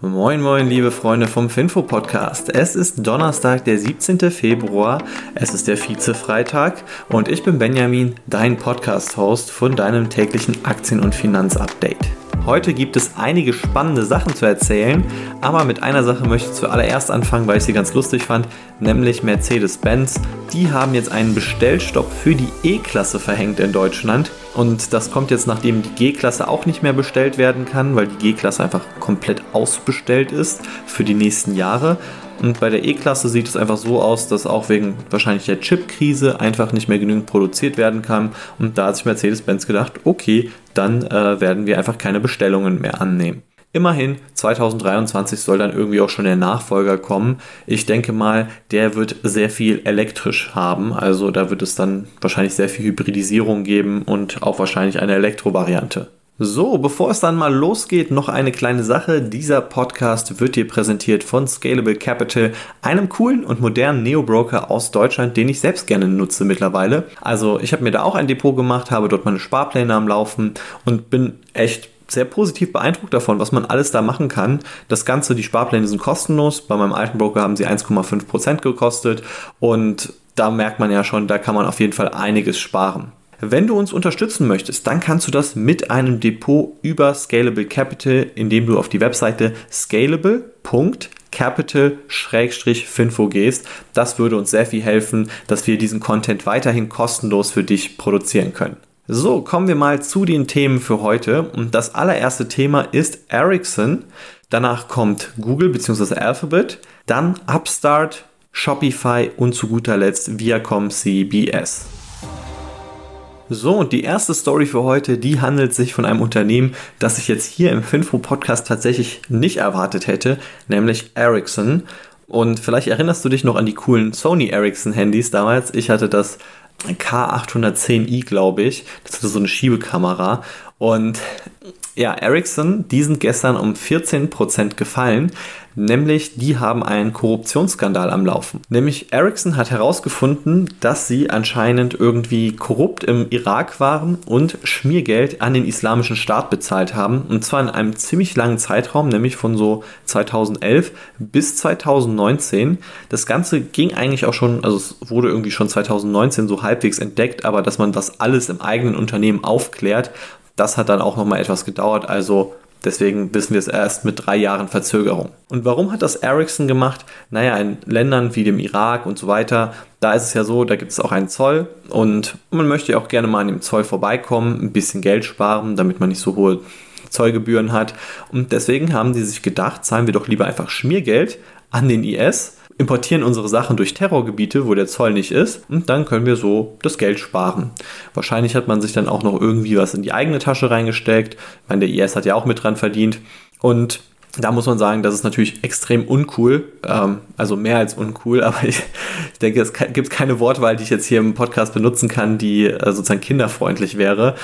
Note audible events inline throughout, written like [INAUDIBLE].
Moin, moin, liebe Freunde vom Finfo Podcast. Es ist Donnerstag, der 17. Februar. Es ist der Vize-Freitag und ich bin Benjamin, dein Podcast-Host von deinem täglichen Aktien- und Finanzupdate. Heute gibt es einige spannende Sachen zu erzählen, aber mit einer Sache möchte ich zuallererst anfangen, weil ich sie ganz lustig fand, nämlich Mercedes-Benz. Die haben jetzt einen Bestellstopp für die E-Klasse verhängt in Deutschland. Und das kommt jetzt, nachdem die G-Klasse auch nicht mehr bestellt werden kann, weil die G-Klasse einfach komplett ausbestellt ist für die nächsten Jahre. Und bei der E-Klasse sieht es einfach so aus, dass auch wegen wahrscheinlich der Chip-Krise einfach nicht mehr genügend produziert werden kann. Und da hat sich Mercedes-Benz gedacht, okay, dann äh, werden wir einfach keine Bestellungen mehr annehmen. Immerhin, 2023 soll dann irgendwie auch schon der Nachfolger kommen. Ich denke mal, der wird sehr viel elektrisch haben. Also da wird es dann wahrscheinlich sehr viel Hybridisierung geben und auch wahrscheinlich eine Elektrovariante. So, bevor es dann mal losgeht, noch eine kleine Sache. Dieser Podcast wird dir präsentiert von Scalable Capital, einem coolen und modernen Neo-Broker aus Deutschland, den ich selbst gerne nutze mittlerweile. Also ich habe mir da auch ein Depot gemacht, habe dort meine Sparpläne am Laufen und bin echt sehr positiv beeindruckt davon, was man alles da machen kann. Das Ganze, die Sparpläne sind kostenlos. Bei meinem alten Broker haben sie 1,5% gekostet und da merkt man ja schon, da kann man auf jeden Fall einiges sparen. Wenn du uns unterstützen möchtest, dann kannst du das mit einem Depot über Scalable Capital, indem du auf die Webseite scalable.capital-finfo gehst. Das würde uns sehr viel helfen, dass wir diesen Content weiterhin kostenlos für dich produzieren können. So, kommen wir mal zu den Themen für heute. Und das allererste Thema ist Ericsson. Danach kommt Google bzw. Alphabet, dann Upstart, Shopify und zu guter Letzt Viacom CBS. So, und die erste Story für heute, die handelt sich von einem Unternehmen, das ich jetzt hier im Finfo-Podcast tatsächlich nicht erwartet hätte, nämlich Ericsson. Und vielleicht erinnerst du dich noch an die coolen Sony Ericsson-Handys damals. Ich hatte das K810i, glaube ich. Das hatte so eine Schiebekamera. Und ja, Ericsson, die sind gestern um 14% gefallen, nämlich die haben einen Korruptionsskandal am Laufen. Nämlich Ericsson hat herausgefunden, dass sie anscheinend irgendwie korrupt im Irak waren und Schmiergeld an den islamischen Staat bezahlt haben. Und zwar in einem ziemlich langen Zeitraum, nämlich von so 2011 bis 2019. Das Ganze ging eigentlich auch schon, also es wurde irgendwie schon 2019 so halbwegs entdeckt, aber dass man das alles im eigenen Unternehmen aufklärt, das hat dann auch nochmal etwas gedauert. Also Deswegen wissen wir es erst mit drei Jahren Verzögerung. Und warum hat das Ericsson gemacht? Naja, in Ländern wie dem Irak und so weiter, da ist es ja so, da gibt es auch einen Zoll und man möchte ja auch gerne mal an dem Zoll vorbeikommen, ein bisschen Geld sparen, damit man nicht so hohe Zollgebühren hat. Und deswegen haben die sich gedacht, zahlen wir doch lieber einfach Schmiergeld an den IS importieren unsere Sachen durch Terrorgebiete, wo der Zoll nicht ist, und dann können wir so das Geld sparen. Wahrscheinlich hat man sich dann auch noch irgendwie was in die eigene Tasche reingesteckt. Ich meine, der IS hat ja auch mit dran verdient. Und da muss man sagen, das ist natürlich extrem uncool, ähm, also mehr als uncool, [LAUGHS] aber ich, ich denke, es gibt keine Wortwahl, die ich jetzt hier im Podcast benutzen kann, die äh, sozusagen kinderfreundlich wäre.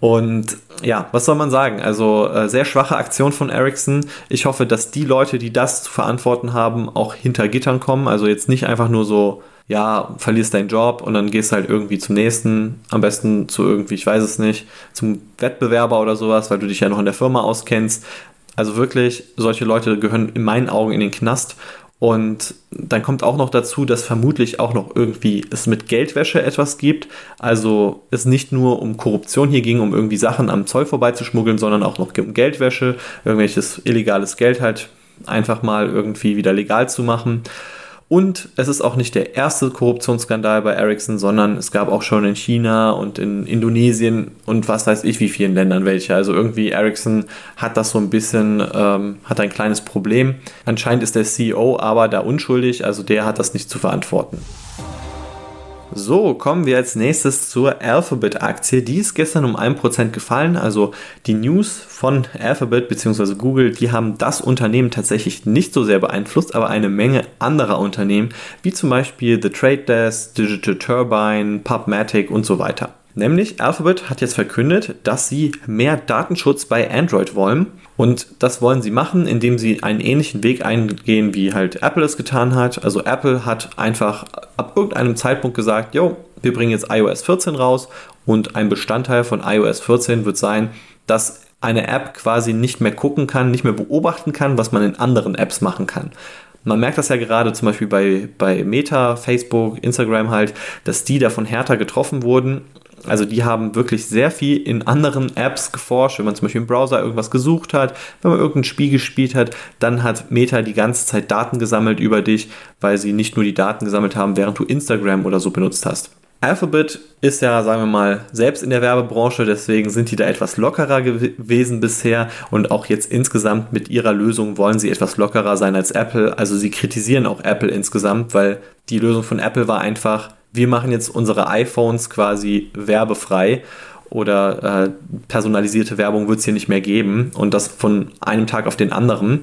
Und ja, was soll man sagen? Also äh, sehr schwache Aktion von Ericsson. Ich hoffe, dass die Leute, die das zu verantworten haben, auch hinter Gittern kommen. Also jetzt nicht einfach nur so, ja, verlierst deinen Job und dann gehst halt irgendwie zum nächsten, am besten zu irgendwie, ich weiß es nicht, zum Wettbewerber oder sowas, weil du dich ja noch in der Firma auskennst. Also wirklich, solche Leute gehören in meinen Augen in den Knast und dann kommt auch noch dazu, dass vermutlich auch noch irgendwie es mit Geldwäsche etwas gibt. Also es nicht nur um Korruption hier ging, um irgendwie Sachen am Zoll vorbeizuschmuggeln, sondern auch noch um Geldwäsche, irgendwelches illegales Geld halt einfach mal irgendwie wieder legal zu machen. Und es ist auch nicht der erste Korruptionsskandal bei Ericsson, sondern es gab auch schon in China und in Indonesien und was weiß ich wie vielen Ländern welche. Also irgendwie Ericsson hat das so ein bisschen, ähm, hat ein kleines Problem. Anscheinend ist der CEO aber da unschuldig, also der hat das nicht zu verantworten. So, kommen wir als nächstes zur Alphabet-Aktie. Die ist gestern um 1% gefallen. Also die News von Alphabet bzw. Google, die haben das Unternehmen tatsächlich nicht so sehr beeinflusst, aber eine Menge anderer Unternehmen, wie zum Beispiel The Trade Desk, Digital Turbine, PubMatic und so weiter. Nämlich Alphabet hat jetzt verkündet, dass sie mehr Datenschutz bei Android wollen. Und das wollen sie machen, indem sie einen ähnlichen Weg eingehen, wie halt Apple es getan hat. Also Apple hat einfach ab irgendeinem Zeitpunkt gesagt, jo, wir bringen jetzt iOS 14 raus und ein Bestandteil von iOS 14 wird sein, dass eine App quasi nicht mehr gucken kann, nicht mehr beobachten kann, was man in anderen Apps machen kann. Man merkt das ja gerade zum Beispiel bei, bei Meta, Facebook, Instagram halt, dass die davon härter getroffen wurden. Also die haben wirklich sehr viel in anderen Apps geforscht. Wenn man zum Beispiel im Browser irgendwas gesucht hat, wenn man irgendein Spiel gespielt hat, dann hat Meta die ganze Zeit Daten gesammelt über dich, weil sie nicht nur die Daten gesammelt haben, während du Instagram oder so benutzt hast. Alphabet ist ja, sagen wir mal, selbst in der Werbebranche, deswegen sind die da etwas lockerer gewesen bisher und auch jetzt insgesamt mit ihrer Lösung wollen sie etwas lockerer sein als Apple. Also sie kritisieren auch Apple insgesamt, weil die Lösung von Apple war einfach, wir machen jetzt unsere iPhones quasi werbefrei oder äh, personalisierte Werbung wird es hier nicht mehr geben und das von einem Tag auf den anderen.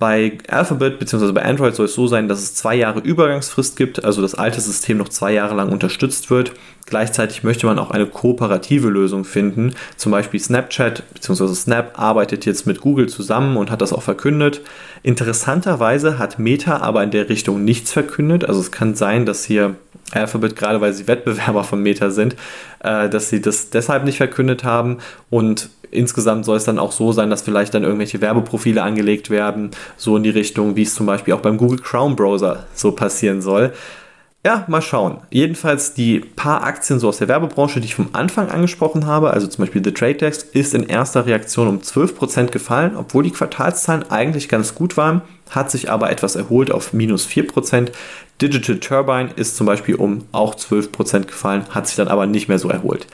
Bei Alphabet bzw. bei Android soll es so sein, dass es zwei Jahre Übergangsfrist gibt, also das alte System noch zwei Jahre lang unterstützt wird. Gleichzeitig möchte man auch eine kooperative Lösung finden. Zum Beispiel Snapchat bzw. Snap arbeitet jetzt mit Google zusammen und hat das auch verkündet. Interessanterweise hat Meta aber in der Richtung nichts verkündet. Also es kann sein, dass hier Alphabet, gerade weil sie Wettbewerber von Meta sind, äh, dass sie das deshalb nicht verkündet haben und insgesamt soll es dann auch so sein, dass vielleicht dann irgendwelche Werbeprofile angelegt werden, so in die Richtung, wie es zum Beispiel auch beim Google Chrome Browser so passieren soll. Ja, mal schauen. Jedenfalls die paar Aktien so aus der Werbebranche, die ich vom Anfang angesprochen habe, also zum Beispiel The Trade Desk, ist in erster Reaktion um 12% gefallen, obwohl die Quartalszahlen eigentlich ganz gut waren, hat sich aber etwas erholt auf minus 4%. Digital Turbine ist zum Beispiel um auch 12% gefallen, hat sich dann aber nicht mehr so erholt.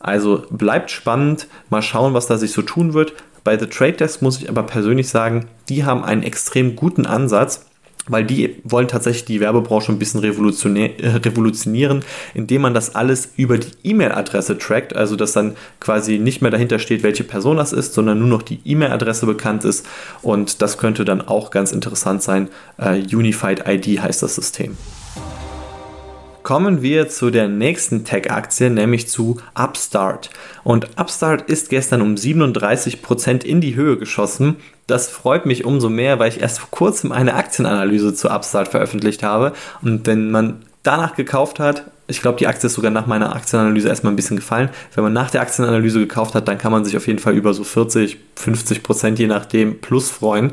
Also bleibt spannend, mal schauen, was da sich so tun wird. Bei The Trade Desk muss ich aber persönlich sagen, die haben einen extrem guten Ansatz, weil die wollen tatsächlich die Werbebranche ein bisschen äh, revolutionieren, indem man das alles über die E-Mail-Adresse trackt, also dass dann quasi nicht mehr dahinter steht, welche Person das ist, sondern nur noch die E-Mail-Adresse bekannt ist und das könnte dann auch ganz interessant sein. Uh, Unified ID heißt das System. Kommen wir zu der nächsten Tech-Aktie, nämlich zu Upstart. Und Upstart ist gestern um 37% in die Höhe geschossen. Das freut mich umso mehr, weil ich erst vor kurzem eine Aktienanalyse zu Upstart veröffentlicht habe. Und wenn man danach gekauft hat, ich glaube, die Aktie ist sogar nach meiner Aktienanalyse erstmal ein bisschen gefallen. Wenn man nach der Aktienanalyse gekauft hat, dann kann man sich auf jeden Fall über so 40, 50 Prozent je nachdem plus freuen.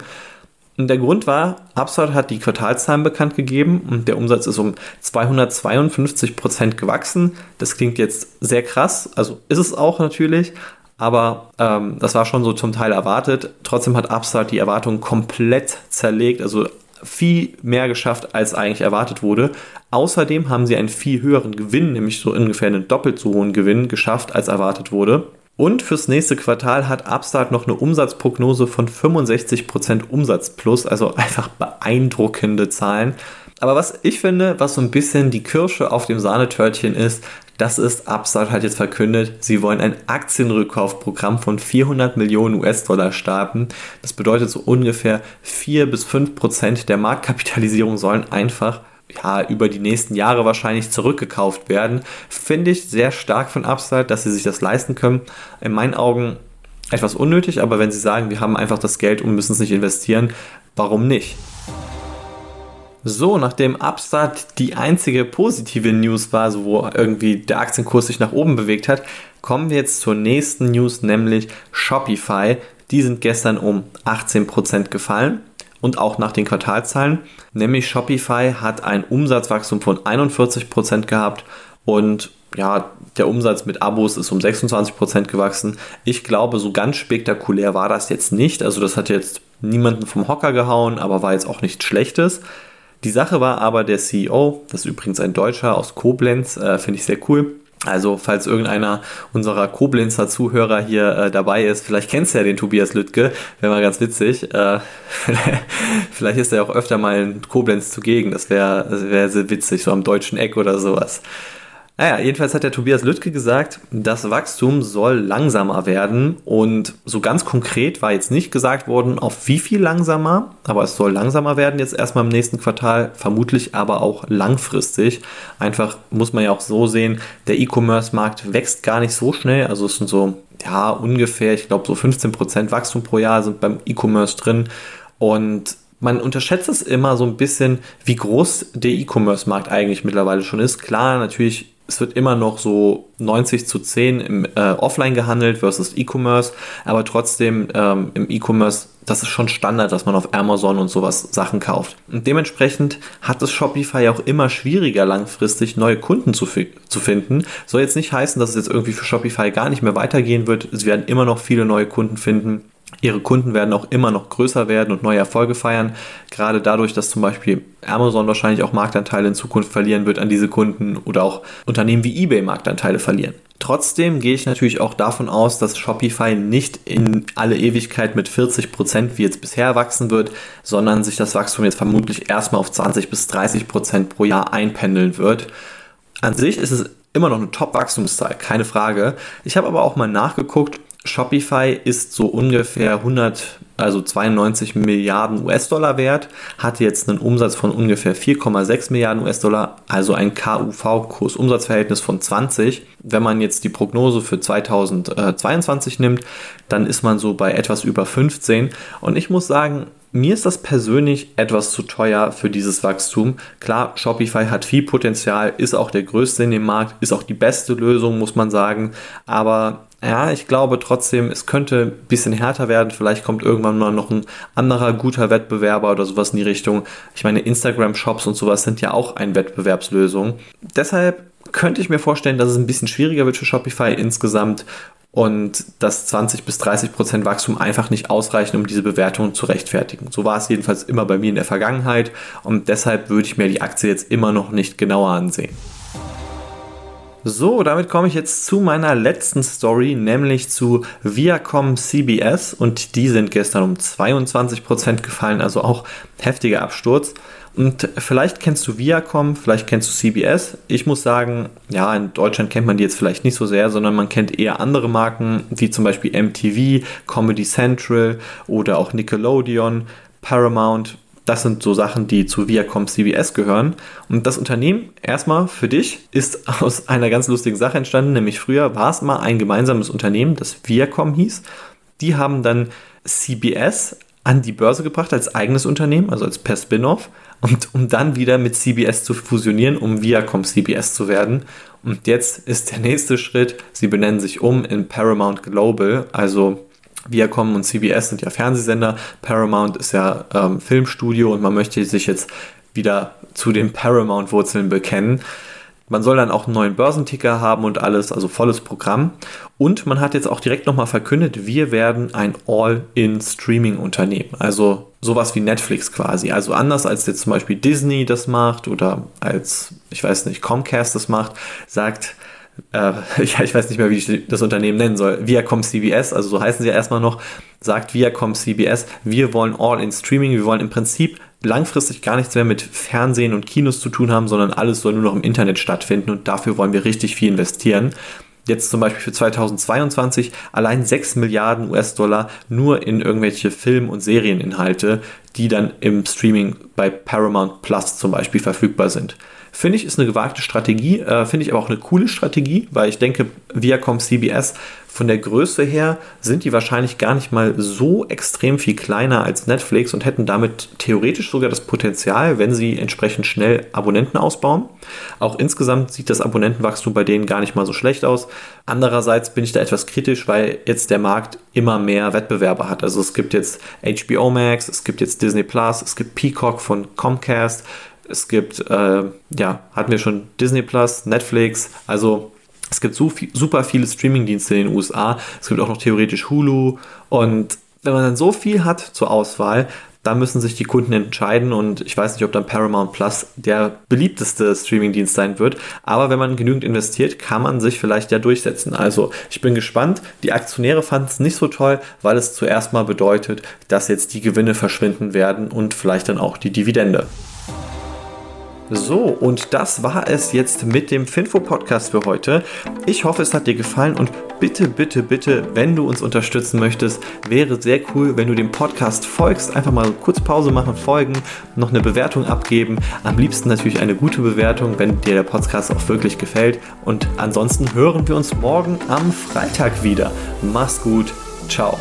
Und der Grund war, Upstart hat die Quartalszahlen bekannt gegeben und der Umsatz ist um 252 Prozent gewachsen. Das klingt jetzt sehr krass, also ist es auch natürlich, aber ähm, das war schon so zum Teil erwartet. Trotzdem hat Upstart die Erwartungen komplett zerlegt, also viel mehr geschafft, als eigentlich erwartet wurde. Außerdem haben sie einen viel höheren Gewinn, nämlich so ungefähr einen doppelt so hohen Gewinn geschafft, als erwartet wurde. Und fürs nächste Quartal hat Upstart noch eine Umsatzprognose von 65% Umsatz plus, also einfach beeindruckende Zahlen. Aber was ich finde, was so ein bisschen die Kirsche auf dem Sahnetörtchen ist, das ist, Upstart hat jetzt verkündet, sie wollen ein Aktienrückkaufprogramm von 400 Millionen US-Dollar starten. Das bedeutet so ungefähr 4 bis 5 Prozent der Marktkapitalisierung sollen einfach ja, über die nächsten Jahre wahrscheinlich zurückgekauft werden. Finde ich sehr stark von Upside, dass sie sich das leisten können. In meinen Augen etwas unnötig, aber wenn sie sagen, wir haben einfach das Geld und müssen es nicht investieren, warum nicht? So, nachdem Upstart die einzige positive News war, so wo irgendwie der Aktienkurs sich nach oben bewegt hat, kommen wir jetzt zur nächsten News, nämlich Shopify. Die sind gestern um 18% gefallen und auch nach den Quartalzahlen. Nämlich Shopify hat ein Umsatzwachstum von 41% gehabt und ja, der Umsatz mit Abos ist um 26% gewachsen. Ich glaube, so ganz spektakulär war das jetzt nicht. Also das hat jetzt niemanden vom Hocker gehauen, aber war jetzt auch nichts Schlechtes. Die Sache war aber der CEO, das ist übrigens ein Deutscher aus Koblenz, äh, finde ich sehr cool. Also, falls irgendeiner unserer Koblenzer Zuhörer hier äh, dabei ist, vielleicht kennst du ja den Tobias Lüttke, wäre mal ganz witzig. Äh, [LAUGHS] vielleicht ist er auch öfter mal in Koblenz zugegen, das wäre wär sehr witzig, so am deutschen Eck oder sowas. Naja, jedenfalls hat der Tobias Lüttke gesagt, das Wachstum soll langsamer werden und so ganz konkret war jetzt nicht gesagt worden, auf wie viel langsamer, aber es soll langsamer werden jetzt erstmal im nächsten Quartal, vermutlich aber auch langfristig. Einfach muss man ja auch so sehen, der E-Commerce-Markt wächst gar nicht so schnell, also es sind so, ja, ungefähr, ich glaube so 15% Wachstum pro Jahr sind beim E-Commerce drin und man unterschätzt es immer so ein bisschen, wie groß der E-Commerce-Markt eigentlich mittlerweile schon ist. Klar, natürlich es wird immer noch so 90 zu 10 im äh, Offline gehandelt versus E-Commerce, aber trotzdem ähm, im E-Commerce, das ist schon Standard, dass man auf Amazon und sowas Sachen kauft. Und dementsprechend hat es Shopify auch immer schwieriger, langfristig neue Kunden zu, zu finden. Soll jetzt nicht heißen, dass es jetzt irgendwie für Shopify gar nicht mehr weitergehen wird. Sie werden immer noch viele neue Kunden finden. Ihre Kunden werden auch immer noch größer werden und neue Erfolge feiern. Gerade dadurch, dass zum Beispiel Amazon wahrscheinlich auch Marktanteile in Zukunft verlieren wird an diese Kunden oder auch Unternehmen wie eBay Marktanteile verlieren. Trotzdem gehe ich natürlich auch davon aus, dass Shopify nicht in alle Ewigkeit mit 40 Prozent wie jetzt bisher wachsen wird, sondern sich das Wachstum jetzt vermutlich erstmal auf 20 bis 30 Prozent pro Jahr einpendeln wird. An sich ist es immer noch eine Top-Wachstumszahl, keine Frage. Ich habe aber auch mal nachgeguckt Shopify ist so ungefähr 100, also 92 Milliarden US-Dollar wert, hat jetzt einen Umsatz von ungefähr 4,6 Milliarden US-Dollar, also ein KUV-Kurs-Umsatzverhältnis von 20. Wenn man jetzt die Prognose für 2022 nimmt, dann ist man so bei etwas über 15. Und ich muss sagen, mir ist das persönlich etwas zu teuer für dieses Wachstum. Klar, Shopify hat viel Potenzial, ist auch der größte in dem Markt, ist auch die beste Lösung, muss man sagen. Aber ja, ich glaube trotzdem, es könnte ein bisschen härter werden. Vielleicht kommt irgendwann mal noch ein anderer guter Wettbewerber oder sowas in die Richtung. Ich meine, Instagram-Shops und sowas sind ja auch eine Wettbewerbslösung. Deshalb könnte ich mir vorstellen, dass es ein bisschen schwieriger wird für Shopify insgesamt und dass 20 bis 30 Prozent Wachstum einfach nicht ausreichen, um diese Bewertung zu rechtfertigen. So war es jedenfalls immer bei mir in der Vergangenheit und deshalb würde ich mir die Aktie jetzt immer noch nicht genauer ansehen. So, damit komme ich jetzt zu meiner letzten Story, nämlich zu Viacom CBS und die sind gestern um 22% gefallen, also auch heftiger Absturz. Und vielleicht kennst du Viacom, vielleicht kennst du CBS. Ich muss sagen, ja, in Deutschland kennt man die jetzt vielleicht nicht so sehr, sondern man kennt eher andere Marken, wie zum Beispiel MTV, Comedy Central oder auch Nickelodeon, Paramount. Das sind so Sachen, die zu Viacom CBS gehören. Und das Unternehmen, erstmal für dich, ist [LAUGHS] aus einer ganz lustigen Sache entstanden, nämlich früher war es mal ein gemeinsames Unternehmen, das Viacom hieß. Die haben dann CBS an die Börse gebracht als eigenes Unternehmen, also als per Spin-off, und um dann wieder mit CBS zu fusionieren, um Viacom CBS zu werden. Und jetzt ist der nächste Schritt, sie benennen sich um in Paramount Global, also Viacom und CBS sind ja Fernsehsender, Paramount ist ja ähm, Filmstudio und man möchte sich jetzt wieder zu den Paramount-Wurzeln bekennen. Man soll dann auch einen neuen Börsenticker haben und alles, also volles Programm. Und man hat jetzt auch direkt nochmal verkündet, wir werden ein All-in-Streaming-Unternehmen. Also sowas wie Netflix quasi. Also anders als jetzt zum Beispiel Disney das macht oder als, ich weiß nicht, Comcast das macht, sagt äh, [LAUGHS] ja, ich weiß nicht mehr, wie ich das Unternehmen nennen soll, Viacom CBS, also so heißen sie ja erstmal noch, sagt Viacom CBS, wir wollen all in Streaming, wir wollen im Prinzip langfristig gar nichts mehr mit Fernsehen und Kinos zu tun haben, sondern alles soll nur noch im Internet stattfinden und dafür wollen wir richtig viel investieren. Jetzt zum Beispiel für 2022 allein 6 Milliarden US-Dollar nur in irgendwelche Film- und Serieninhalte, die dann im Streaming bei Paramount Plus zum Beispiel verfügbar sind. Finde ich, ist eine gewagte Strategie, äh, finde ich aber auch eine coole Strategie, weil ich denke, Viacom CBS von der Größe her sind die wahrscheinlich gar nicht mal so extrem viel kleiner als Netflix und hätten damit theoretisch sogar das Potenzial, wenn sie entsprechend schnell Abonnenten ausbauen. Auch insgesamt sieht das Abonnentenwachstum bei denen gar nicht mal so schlecht aus. Andererseits bin ich da etwas kritisch, weil jetzt der Markt immer mehr Wettbewerber hat. Also es gibt jetzt HBO Max, es gibt jetzt Disney Plus, es gibt Peacock von Comcast. Es gibt, äh, ja, hatten wir schon Disney Plus, Netflix, also es gibt so viel, super viele Streamingdienste in den USA. Es gibt auch noch theoretisch Hulu. Und wenn man dann so viel hat zur Auswahl, dann müssen sich die Kunden entscheiden und ich weiß nicht, ob dann Paramount Plus der beliebteste Streamingdienst sein wird, aber wenn man genügend investiert, kann man sich vielleicht ja durchsetzen. Also ich bin gespannt. Die Aktionäre fanden es nicht so toll, weil es zuerst mal bedeutet, dass jetzt die Gewinne verschwinden werden und vielleicht dann auch die Dividende. So, und das war es jetzt mit dem Finfo-Podcast für heute. Ich hoffe, es hat dir gefallen und bitte, bitte, bitte, wenn du uns unterstützen möchtest, wäre sehr cool, wenn du dem Podcast folgst. Einfach mal kurz Pause machen, folgen, noch eine Bewertung abgeben. Am liebsten natürlich eine gute Bewertung, wenn dir der Podcast auch wirklich gefällt. Und ansonsten hören wir uns morgen am Freitag wieder. Mach's gut. Ciao.